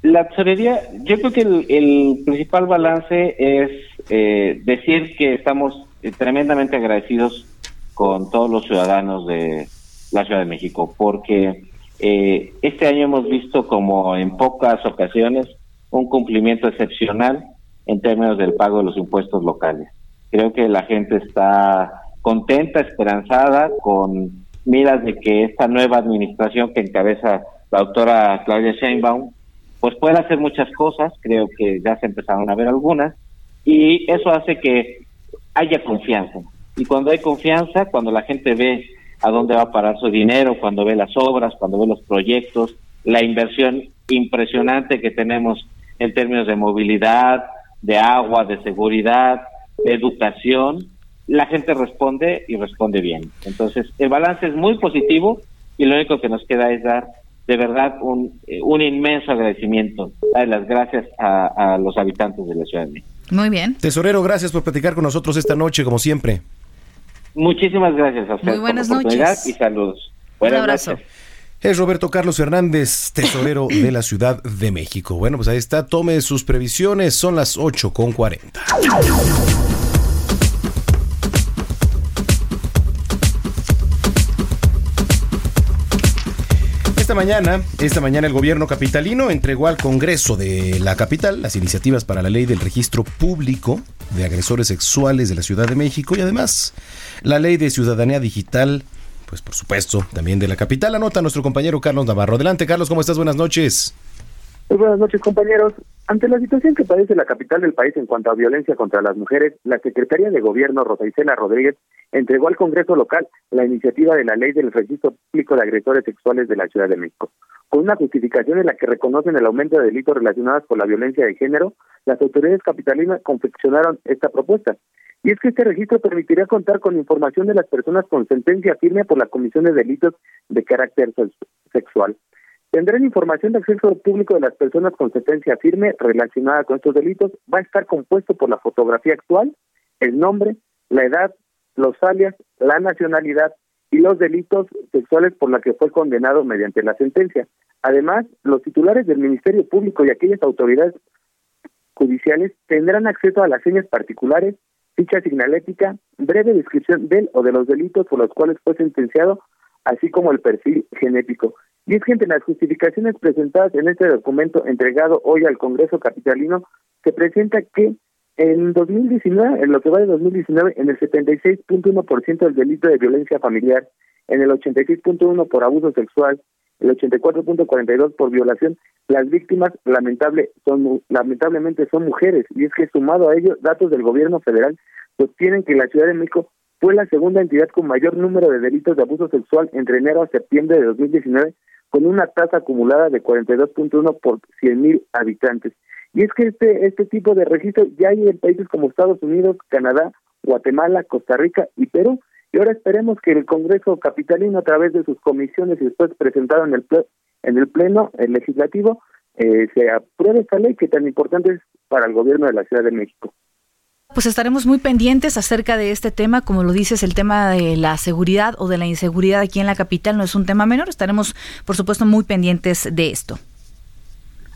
La tesorería, yo creo que el, principal balance es eh, decir que estamos tremendamente agradecidos con todos los ciudadanos de la Ciudad de México, porque eh, este año hemos visto como en pocas ocasiones un cumplimiento excepcional en términos del pago de los impuestos locales. Creo que la gente está contenta, esperanzada, con miras de que esta nueva administración que encabeza la doctora Claudia Sheinbaum, pues puede hacer muchas cosas, creo que ya se empezaron a ver algunas, y eso hace que haya confianza. Y cuando hay confianza, cuando la gente ve a dónde va a parar su dinero cuando ve las obras, cuando ve los proyectos, la inversión impresionante que tenemos en términos de movilidad, de agua, de seguridad, de educación, la gente responde y responde bien. Entonces, el balance es muy positivo y lo único que nos queda es dar de verdad un, eh, un inmenso agradecimiento, dar las gracias a, a los habitantes de la Ciudad de México. Muy bien. Tesorero, gracias por platicar con nosotros esta noche, como siempre. Muchísimas gracias a ustedes. Muy buenas noches. Y saludos. Buenas Un abrazo. Es Roberto Carlos Fernández, tesorero de la Ciudad de México. Bueno, pues ahí está, tome sus previsiones, son las 8 mañana, esta mañana el gobierno capitalino entregó al Congreso de la capital las iniciativas para la ley del registro público de agresores sexuales de la Ciudad de México y además la ley de ciudadanía digital, pues por supuesto, también de la capital. Anota nuestro compañero Carlos Navarro. Adelante, Carlos, ¿cómo estás? Buenas noches. Muy buenas noches, compañeros. Ante la situación que padece la capital del país en cuanto a violencia contra las mujeres, la Secretaría de Gobierno, Rosa Isela Rodríguez, entregó al Congreso local la iniciativa de la Ley del Registro Público de Agresores Sexuales de la Ciudad de México. Con una justificación en la que reconocen el aumento de delitos relacionados con la violencia de género, las autoridades capitalinas confeccionaron esta propuesta. Y es que este registro permitiría contar con información de las personas con sentencia firme por la comisión de delitos de carácter sexual. Tendrán información de acceso público de las personas con sentencia firme relacionada con estos delitos. Va a estar compuesto por la fotografía actual, el nombre, la edad, los alias, la nacionalidad y los delitos sexuales por la que fue condenado mediante la sentencia. Además, los titulares del Ministerio Público y aquellas autoridades judiciales tendrán acceso a las señas particulares, ficha signalética, breve descripción del o de los delitos por los cuales fue sentenciado, así como el perfil genético. Y es que entre las justificaciones presentadas en este documento entregado hoy al Congreso Capitalino, se presenta que en 2019, en lo que va de 2019, en el 76.1% del delito de violencia familiar, en el 86.1% por abuso sexual el 84.42 por violación. Las víctimas lamentable son lamentablemente son mujeres y es que sumado a ello datos del gobierno federal sostienen que la Ciudad de México fue la segunda entidad con mayor número de delitos de abuso sexual entre enero a septiembre de 2019 con una tasa acumulada de 42.1 por 100.000 habitantes. Y es que este este tipo de registro ya hay en países como Estados Unidos, Canadá, Guatemala, Costa Rica y Perú. Y ahora esperemos que el Congreso capitalino, a través de sus comisiones y después presentado en el en el pleno el legislativo, eh, se apruebe esta ley que tan importante es para el gobierno de la Ciudad de México. Pues estaremos muy pendientes acerca de este tema, como lo dices, el tema de la seguridad o de la inseguridad aquí en la capital no es un tema menor, estaremos por supuesto muy pendientes de esto.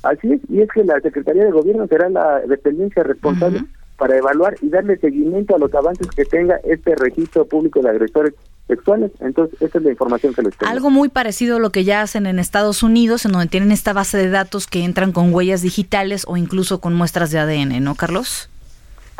Así es, y es que la Secretaría de Gobierno será la dependencia responsable para evaluar y darle seguimiento a los avances que tenga este registro público de agresores sexuales. Entonces, esa es la información que les tengo. Algo muy parecido a lo que ya hacen en Estados Unidos, en donde tienen esta base de datos que entran con huellas digitales o incluso con muestras de ADN, ¿no, Carlos?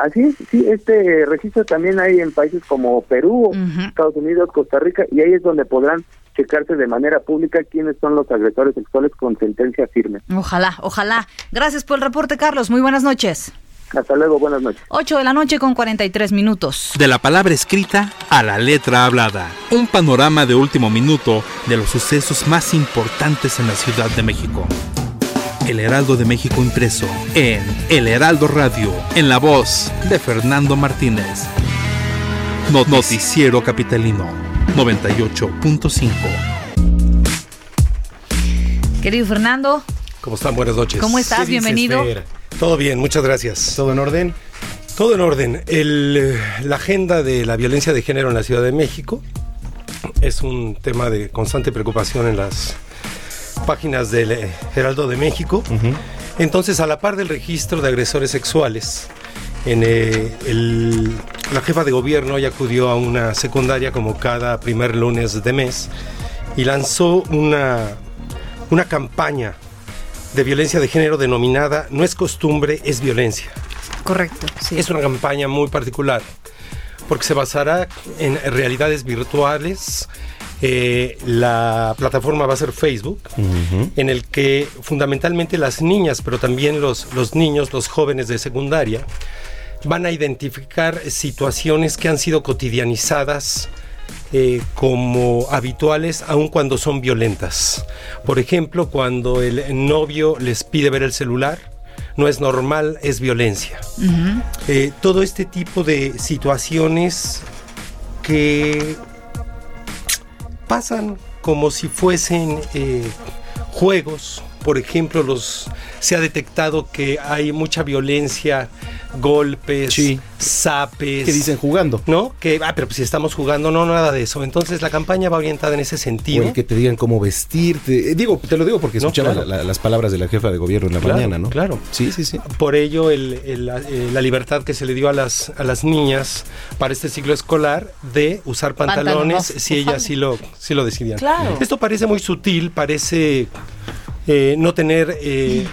Así es, sí, este registro también hay en países como Perú, Estados Unidos, Costa Rica, y ahí es donde podrán checarse de manera pública quiénes son los agresores sexuales con sentencia firme. Ojalá, ojalá. Gracias por el reporte, Carlos. Muy buenas noches. Hasta luego, buenas noches. 8 de la noche con 43 minutos. De la palabra escrita a la letra hablada. Un panorama de último minuto de los sucesos más importantes en la Ciudad de México. El Heraldo de México impreso en El Heraldo Radio, en la voz de Fernando Martínez. Noticiero Capitalino 98.5. Querido Fernando. ¿Cómo están? Buenas noches. ¿Cómo estás? Bienvenido. Todo bien, muchas gracias. ¿Todo en orden? Todo en orden. El, la agenda de la violencia de género en la Ciudad de México es un tema de constante preocupación en las páginas del Heraldo de México. Entonces, a la par del registro de agresores sexuales, en eh, el, la jefa de gobierno ya acudió a una secundaria como cada primer lunes de mes y lanzó una, una campaña de violencia de género denominada No es costumbre, es violencia. Correcto. Sí. Es una campaña muy particular porque se basará en realidades virtuales, eh, la plataforma va a ser Facebook, en el que fundamentalmente las niñas, pero también los, los niños, los jóvenes de secundaria, van a identificar situaciones que han sido cotidianizadas eh, como habituales aun cuando son violentas. Por ejemplo, cuando el novio les pide ver el celular, no es normal, es violencia. Eh, todo este tipo de situaciones que pasan como si fuesen eh, juegos. Por ejemplo, los se ha detectado que hay mucha violencia, golpes, zapes. Que dicen jugando. ¿No? Que, ah, pero pues si estamos jugando, no, nada de eso. Entonces la campaña va orientada en ese sentido. O que te digan cómo vestirte. Eh, digo, te lo digo porque escuchaba las palabras de la jefa de gobierno en la mañana, ¿no? Claro. Sí, sí, sí. Por ello, la, libertad que se le dio a las, a las niñas para este ciclo escolar de usar pantalones, si ellas sí lo, sí lo decidían. Claro. Esto parece muy sutil, parece eh, no tener eh,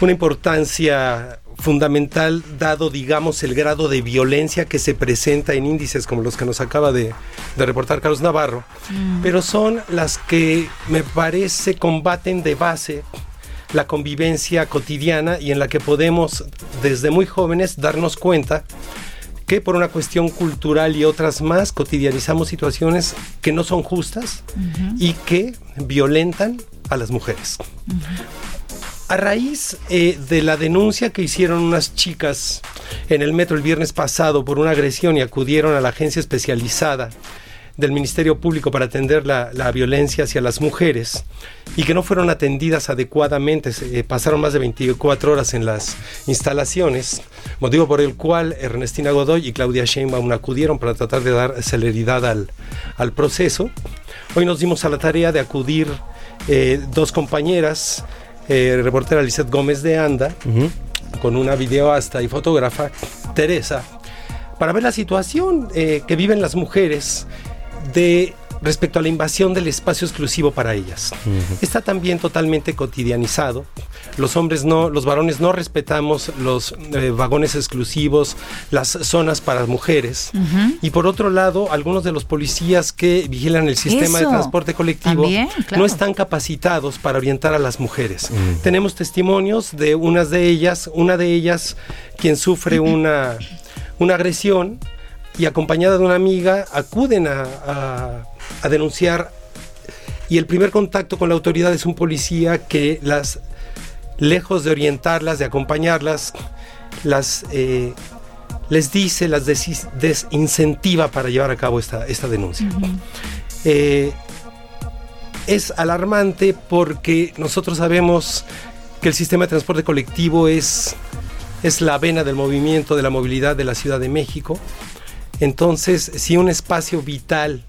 una importancia fundamental dado, digamos, el grado de violencia que se presenta en índices como los que nos acaba de, reportar Carlos Navarro, mm. pero son las que me parece combaten de base la convivencia cotidiana y en la que podemos desde muy jóvenes darnos cuenta que por una cuestión cultural y otras más cotidianizamos situaciones que no son justas y que violentan a las mujeres. A raíz eh, de la denuncia que hicieron unas chicas en el metro el viernes pasado por una agresión y acudieron a la agencia especializada del Ministerio Público para atender la, violencia hacia las mujeres y que no fueron atendidas adecuadamente, eh, pasaron más de 24 horas en las instalaciones, motivo por el cual Ernestina Godoy y Claudia Sheinbaum acudieron para tratar de dar celeridad al, al proceso. Hoy nos dimos a la tarea de acudir eh, dos compañeras eh, reportera Lizeth Gómez de Anda, con una videoasta y fotógrafa, Teresa, para ver la situación eh, que viven las mujeres de respecto a la invasión del espacio exclusivo para ellas. Está también totalmente cotidianizado. Los hombres no, los varones no respetamos los eh, vagones exclusivos, las zonas para mujeres. Y por otro lado, algunos de los policías que vigilan el sistema de transporte colectivo también, claro. no están capacitados para orientar a las mujeres. Tenemos testimonios de unas de ellas, una de ellas quien sufre una, una agresión y acompañada de una amiga acuden a, a- a denunciar y el primer contacto con la autoridad es un policía que las, lejos de orientarlas, de acompañarlas, las eh, les dice, las desis- desincentiva para llevar a cabo esta, esta denuncia. Eh, es alarmante porque nosotros sabemos que el sistema de transporte colectivo es, es la vena del movimiento de la movilidad de la Ciudad de México. Entonces, si un espacio vital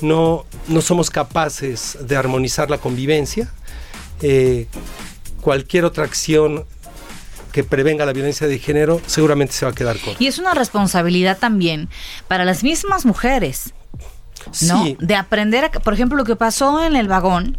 no, no somos capaces de armonizar la convivencia, eh, cualquier otra acción que prevenga la violencia de género seguramente se va a quedar corta. Y es una responsabilidad también para las mismas mujeres, ¿no? Sí. De aprender, a, por ejemplo, lo que pasó en el vagón.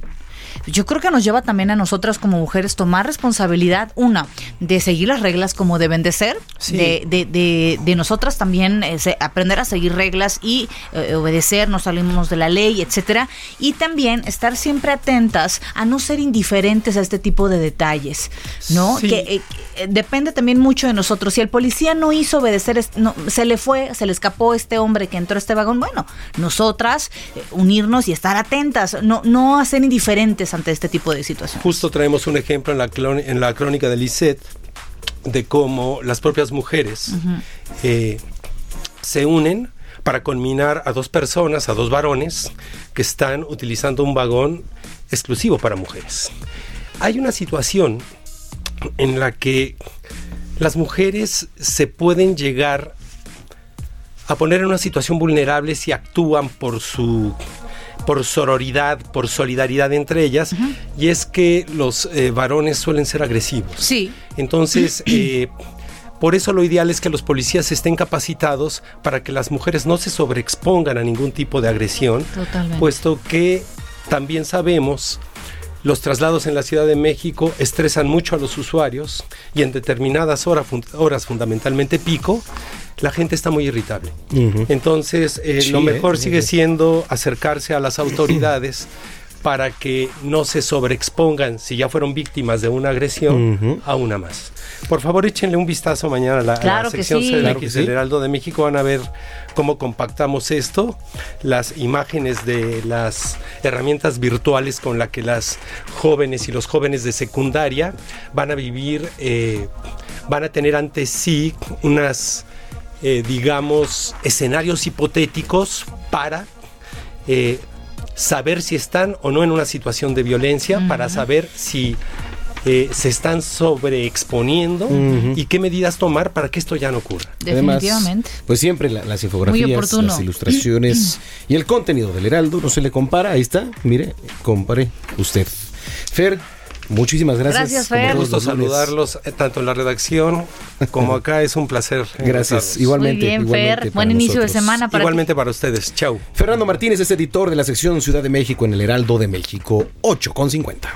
Yo creo que nos lleva también a nosotras como mujeres tomar responsabilidad, una, de seguir las reglas como deben de ser, Sí. de, de, de, de nosotras también eh, aprender a seguir reglas y eh, obedecer, no salimos de la ley, etcétera, y también estar siempre atentas a no ser indiferentes a este tipo de detalles, ¿no? Sí. Que eh, depende también mucho de nosotros. Si el policía no hizo obedecer, no, se le fue, se le escapó este hombre que entró a este vagón, bueno, nosotras unirnos y estar atentas, no, no a ser ante este tipo de situaciones. Justo traemos un ejemplo en la, en la crónica de Lisette de cómo las propias mujeres eh, se unen para conminar a dos personas, a dos varones, que están utilizando un vagón exclusivo para mujeres. Hay una situación en la que las mujeres se pueden llegar a poner en una situación vulnerable si actúan por su por sororidad, por solidaridad entre ellas, y es que los eh, varones suelen ser agresivos. Sí. Entonces, eh, por eso lo ideal es que los policías estén capacitados para que las mujeres no se sobreexpongan a ningún tipo de agresión, Totalmente. puesto que también sabemos los traslados en la Ciudad de México estresan mucho a los usuarios y en determinadas horas, horas fundamentalmente pico, la gente está muy irritable. Entonces, eh, Sí, lo mejor eh, sigue eh. siendo acercarse a las autoridades para que no se sobreexpongan, si ya fueron víctimas de una agresión, a una más. Por favor, échenle un vistazo mañana a la, a la Claro sección sí. CDMX Claro sí. Heraldo de México. Van a ver cómo compactamos esto, las imágenes de las herramientas virtuales con las que las jóvenes y los jóvenes de secundaria van a vivir, eh, van a tener ante sí unas, eh, digamos, escenarios hipotéticos para eh, saber si están o no en una situación de violencia, para saber si eh, se están sobreexponiendo y qué medidas tomar para que esto ya no ocurra. Definitivamente. pues siempre la- las infografías, las ilustraciones y el contenido del Heraldo no se le compara. Ahí está, mire, compare usted. Fer, muchísimas gracias. Gracias, Fer. Un gusto saludarlos eh, tanto en la redacción como acá. Es un placer. Gracias. Igualmente. Muy bien, igualmente Fer. Buen inicio de semana para ti. Igualmente para ustedes. Chau. Fernando Martínez es editor de la sección Ciudad de México en el Heraldo de México, 8 con 50.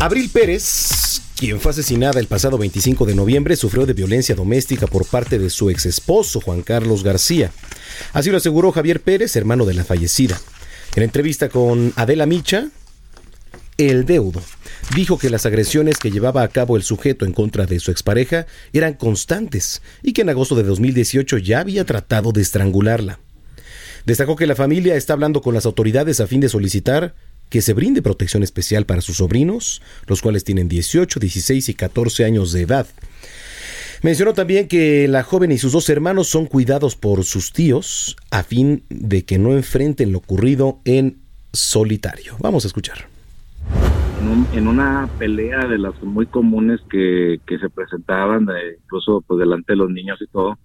Abril Pérez, quien fue asesinada el pasado 25 de noviembre, sufrió de violencia doméstica por parte de su ex esposo, Juan Carlos García. Así lo aseguró Javier Pérez, hermano de la fallecida. En entrevista con Adela Micha, el deudo dijo que las agresiones que llevaba a cabo el sujeto en contra de su expareja eran constantes y que en agosto de 2018 ya había tratado de estrangularla. Destacó que la familia está hablando con las autoridades a fin de solicitar que se brinde protección especial para sus sobrinos, los cuales tienen 18, 16 y 14 años de edad. Mencionó también que la joven y sus dos hermanos son cuidados por sus tíos a fin de que no enfrenten lo ocurrido en solitario. Vamos a escuchar. en, un- en una pelea de las muy comunes que, se presentaban, incluso pues delante de los niños y todo,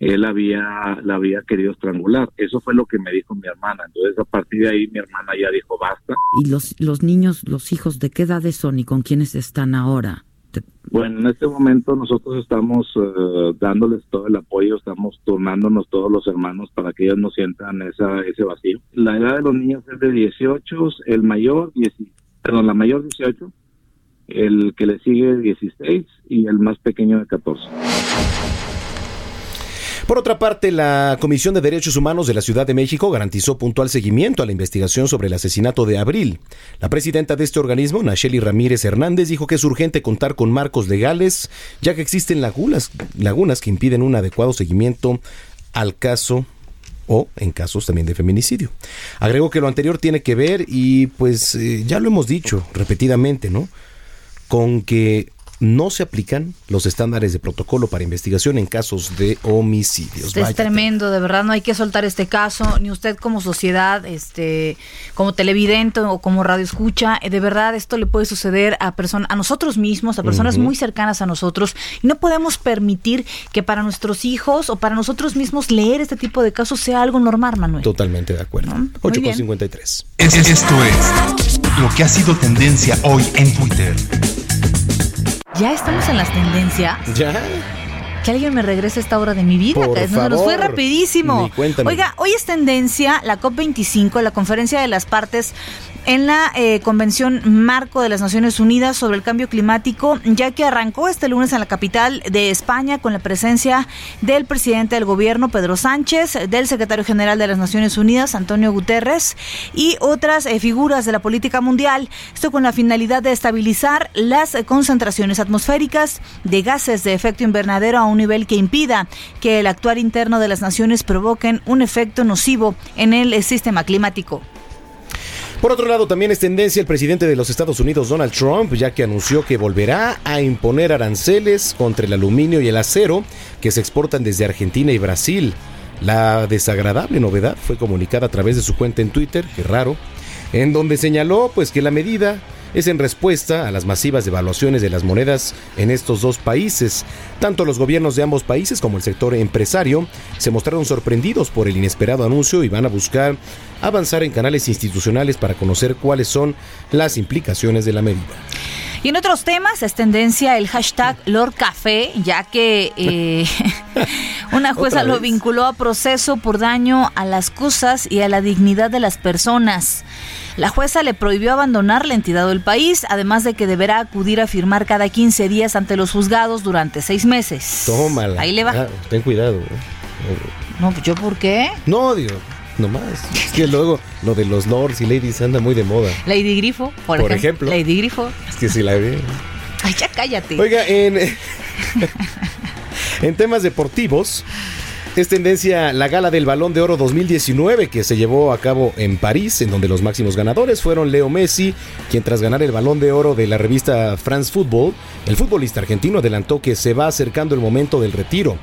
él había, la había querido estrangular. Eso fue lo que me dijo mi hermana. Entonces a partir de ahí mi hermana ya dijo basta. ¿Y los, los niños, los hijos, de qué edades son y con quiénes están ahora? ¿Te- Bueno, en este momento nosotros estamos eh, dándoles todo el apoyo, estamos turnándonos todos los hermanos para que ellos no sientan esa, ese vacío. La edad de los niños es de 18, el mayor, 10, perdón, la mayor 18, el que le sigue 16 y el más pequeño de 14. Por otra parte, la Comisión de Derechos Humanos de la Ciudad de México garantizó puntual seguimiento a la investigación sobre el asesinato de Abril. La presidenta de este organismo, Nacheli Ramírez Hernández, dijo que es urgente contar con marcos legales, ya que existen lagunas, que impiden un adecuado seguimiento al caso o en casos también de feminicidio. Agregó que lo anterior tiene que ver, y pues eh, ya lo hemos dicho repetidamente, ¿no? Con que no se aplican los estándares de protocolo para investigación en casos de homicidios. Este es tremendo, de verdad no hay que soltar este caso, ni usted como sociedad, este, como televidente o como radio escucha, eh, de verdad esto le puede suceder a personas, a nosotros mismos, a personas muy cercanas a nosotros, y no podemos permitir que para nuestros hijos o para nosotros mismos leer este tipo de casos sea algo normal, Manuel. Totalmente de acuerdo. 8.53. Esto es lo que ha sido tendencia hoy en Twitter. Ya estamos en las tendencias. Ya. Que alguien me regrese esta hora de mi vida. Por nos, nos fue rapidísimo. Oiga, hoy es tendencia la COP25, la conferencia de las partes en la eh, Convención Marco de las Naciones Unidas sobre el Cambio Climático, ya que arrancó este lunes en la capital de España con la presencia del presidente del gobierno, Pedro Sánchez, del secretario general de las Naciones Unidas, Antonio Guterres, y otras eh, figuras de la política mundial. Esto con la finalidad de estabilizar las concentraciones atmosféricas de gases de efecto invernadero a un nivel que impida que el actuar interno de las naciones provoquen un efecto nocivo en el eh, sistema climático. Por otro lado, también es tendencia el presidente de los Estados Unidos, Donald Trump, ya que anunció que volverá a imponer aranceles contra el aluminio y el acero que se exportan desde Argentina y Brasil. La desagradable novedad fue comunicada a través de su cuenta en Twitter, que raro, en donde señaló pues que la medida es en respuesta a las masivas devaluaciones de las monedas en estos dos países. Tanto los gobiernos de ambos países como el sector empresario se mostraron sorprendidos por el inesperado anuncio y van a buscar avanzar en canales institucionales para conocer cuáles son las implicaciones de la medida. Y en otros temas es tendencia el hashtag Lord Café, ya que eh, una jueza ¿Otra lo vinculó a proceso por daño a las cosas y a la dignidad de las personas. La jueza le prohibió abandonar la entidad del país, además de que deberá acudir a firmar cada 15 días ante los juzgados durante seis meses. Tómala. Ahí le va. Ah, ten cuidado. ¿eh? No, pues, ¿yo por qué? No, digo, nomás. Es que luego lo de los lords y ladies anda muy de moda. Lady Grifo, por, Por ejemplo. ejemplo. Lady Grifo. Es que si la ve. Ay, ya cállate. Oiga, en, en temas deportivos, es tendencia la gala del Balón de Oro 2019 que se llevó a cabo en París, en donde los máximos ganadores fueron Leo Messi, quien tras ganar el Balón de Oro de la revista France Football, el futbolista argentino adelantó que se va acercando el momento del retiro.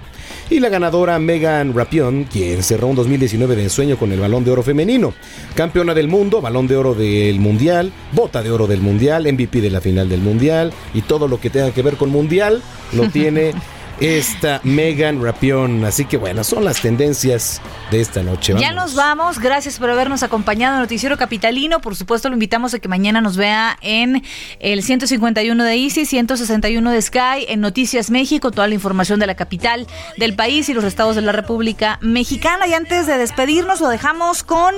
Y la ganadora Megan Rapion, quien cerró un 2019 de ensueño con el Balón de Oro femenino. Campeona del mundo, Balón de Oro del Mundial, Bota de Oro del Mundial, MVP de la final del Mundial y todo lo que tenga que ver con Mundial lo tiene esta Megan Rapion. Así que bueno, son las tendencias de esta noche. Ya nos vamos, gracias por habernos acompañado en Noticiero Capitalino. Por supuesto, lo invitamos a que mañana nos vea en el 151 de Easy, 161 de Sky, en Noticias México, toda la información de la capital del país y los estados de la República Mexicana. Y antes de despedirnos, lo dejamos con.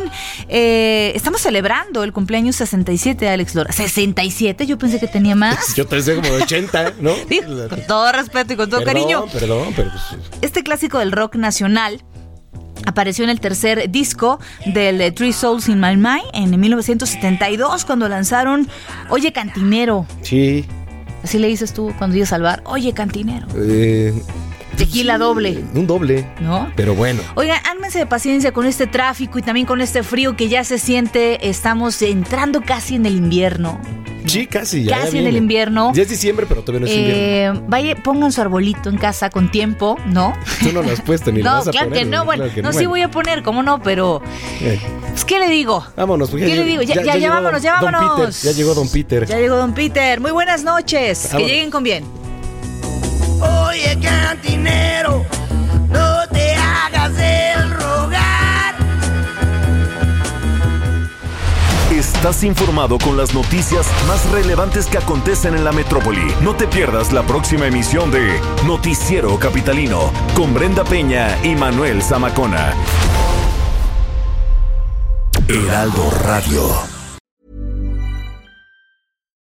eh, estamos celebrando el cumpleaños 67 de Alex Lora. ¿67? Yo pensé que tenía más. Yo pensé como de 80, ¿no? Sí, con todo respeto y con todo Perdón, cariño. Perdón, pero pues, Este clásico del rock nacional apareció en el tercer disco del eh, Three Souls in My Mind en 1972 cuando lanzaron Oye Cantinero. sí. Así le dices tú cuando ibas al bar. Oye Cantinero. eh, Tequila doble. un doble. ¿No? Pero bueno. Oigan, ánmense de paciencia con este tráfico y también con este frío que ya se siente. Estamos entrando casi en el invierno. Sí, casi. Ya Casi en el invierno. Ya es diciembre, pero todavía no es invierno. Eh, vaya, pongan su arbolito en casa con tiempo, ¿no? Tú no lo has puesto ni lo no, vas a claro poner. que no, bueno, Claro que no, sí voy a poner, ¿cómo no? Pero, Eh, pues, ¿qué le digo? vámonos. porque ¿Qué le digo? Ya, ya, ya vámonos, ya don vámonos. Peter, ya llegó Don Peter. Ya llegó Don Peter. Muy buenas noches. Que Vámonos. lleguen con bien. Oye, cantinero, no te hagas el rogar. Estás informado con las noticias más relevantes que acontecen en la metrópoli. No te pierdas la próxima emisión de Noticiero Capitalino con Brenda Peña y Manuel Zamacona. Heraldo Radio.